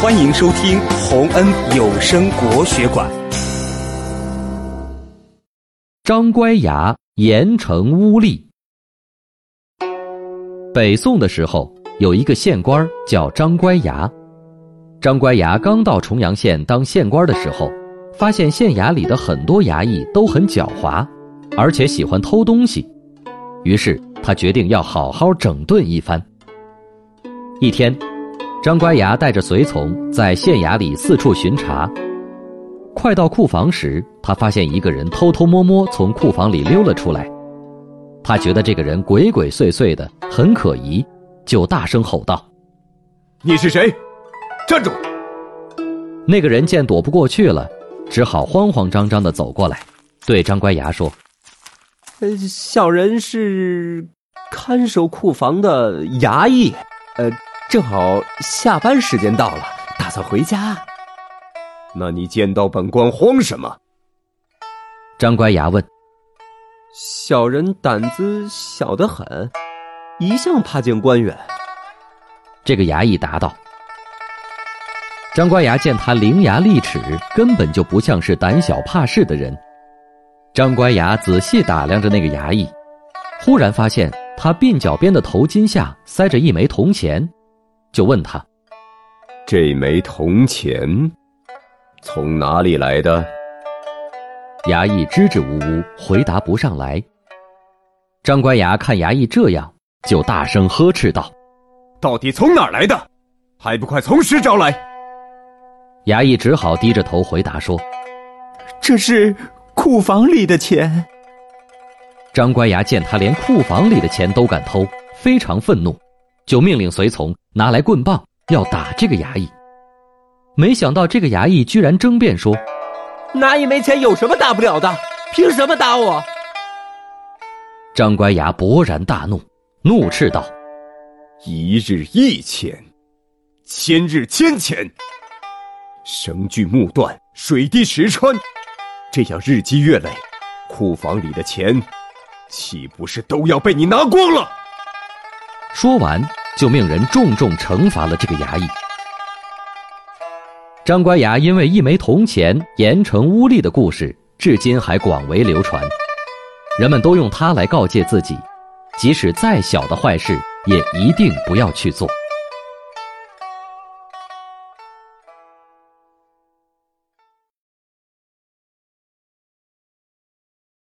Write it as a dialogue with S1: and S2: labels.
S1: 欢迎收听洪恩有声国学馆。
S2: 张乖崖严惩污吏。北宋的时候，有一个县官叫张乖崖。张乖崖刚到重阳县当县官的时候，发现县衙里的很多衙役都很狡猾，而且喜欢偷东西，于是他决定要好好整顿一番。一天。张乖牙带着随从在县衙里四处巡查，快到库房时，他发现一个人偷偷摸摸从库房里溜了出来。他觉得这个人鬼鬼祟祟的，很可疑，就大声吼道：“
S3: 你是谁？站住！”
S2: 那个人见躲不过去了，只好慌慌张张的走过来，对张乖牙说：“
S4: 呃，小人是看守库房的衙役，呃。”正好下班时间到了，打算回家。
S3: 那你见到本官慌什么？
S2: 张乖牙问。
S4: 小人胆子小得很，一向怕见官员。
S2: 这个衙役答道。张乖牙见他伶牙俐齿，根本就不像是胆小怕事的人。张乖牙仔细打量着那个衙役，忽然发现他鬓角边的头巾下塞着一枚铜钱。就问他：“
S3: 这枚铜钱从哪里来的？”
S2: 衙役支支吾吾回答不上来。张官衙看衙役这样，就大声呵斥道：“
S3: 到底从哪儿来的？还不快从实招来！”
S2: 衙役只好低着头回答说：“
S5: 这是库房里的钱。”
S2: 张官衙见他连库房里的钱都敢偷，非常愤怒。就命令随从拿来棍棒，要打这个衙役。没想到这个衙役居然争辩说：“
S4: 拿一枚钱有什么大不了的？凭什么打我？”
S2: 张乖崖勃然大怒，怒斥道：“
S3: 一日一钱，千日千钱，绳锯木断，水滴石穿，这样日积月累，库房里的钱岂不是都要被你拿光了？”
S2: 说完，就命人重重惩罚了这个衙役。张乖崖因为一枚铜钱严惩污吏的故事，至今还广为流传。人们都用它来告诫自己，即使再小的坏事，也一定不要去做。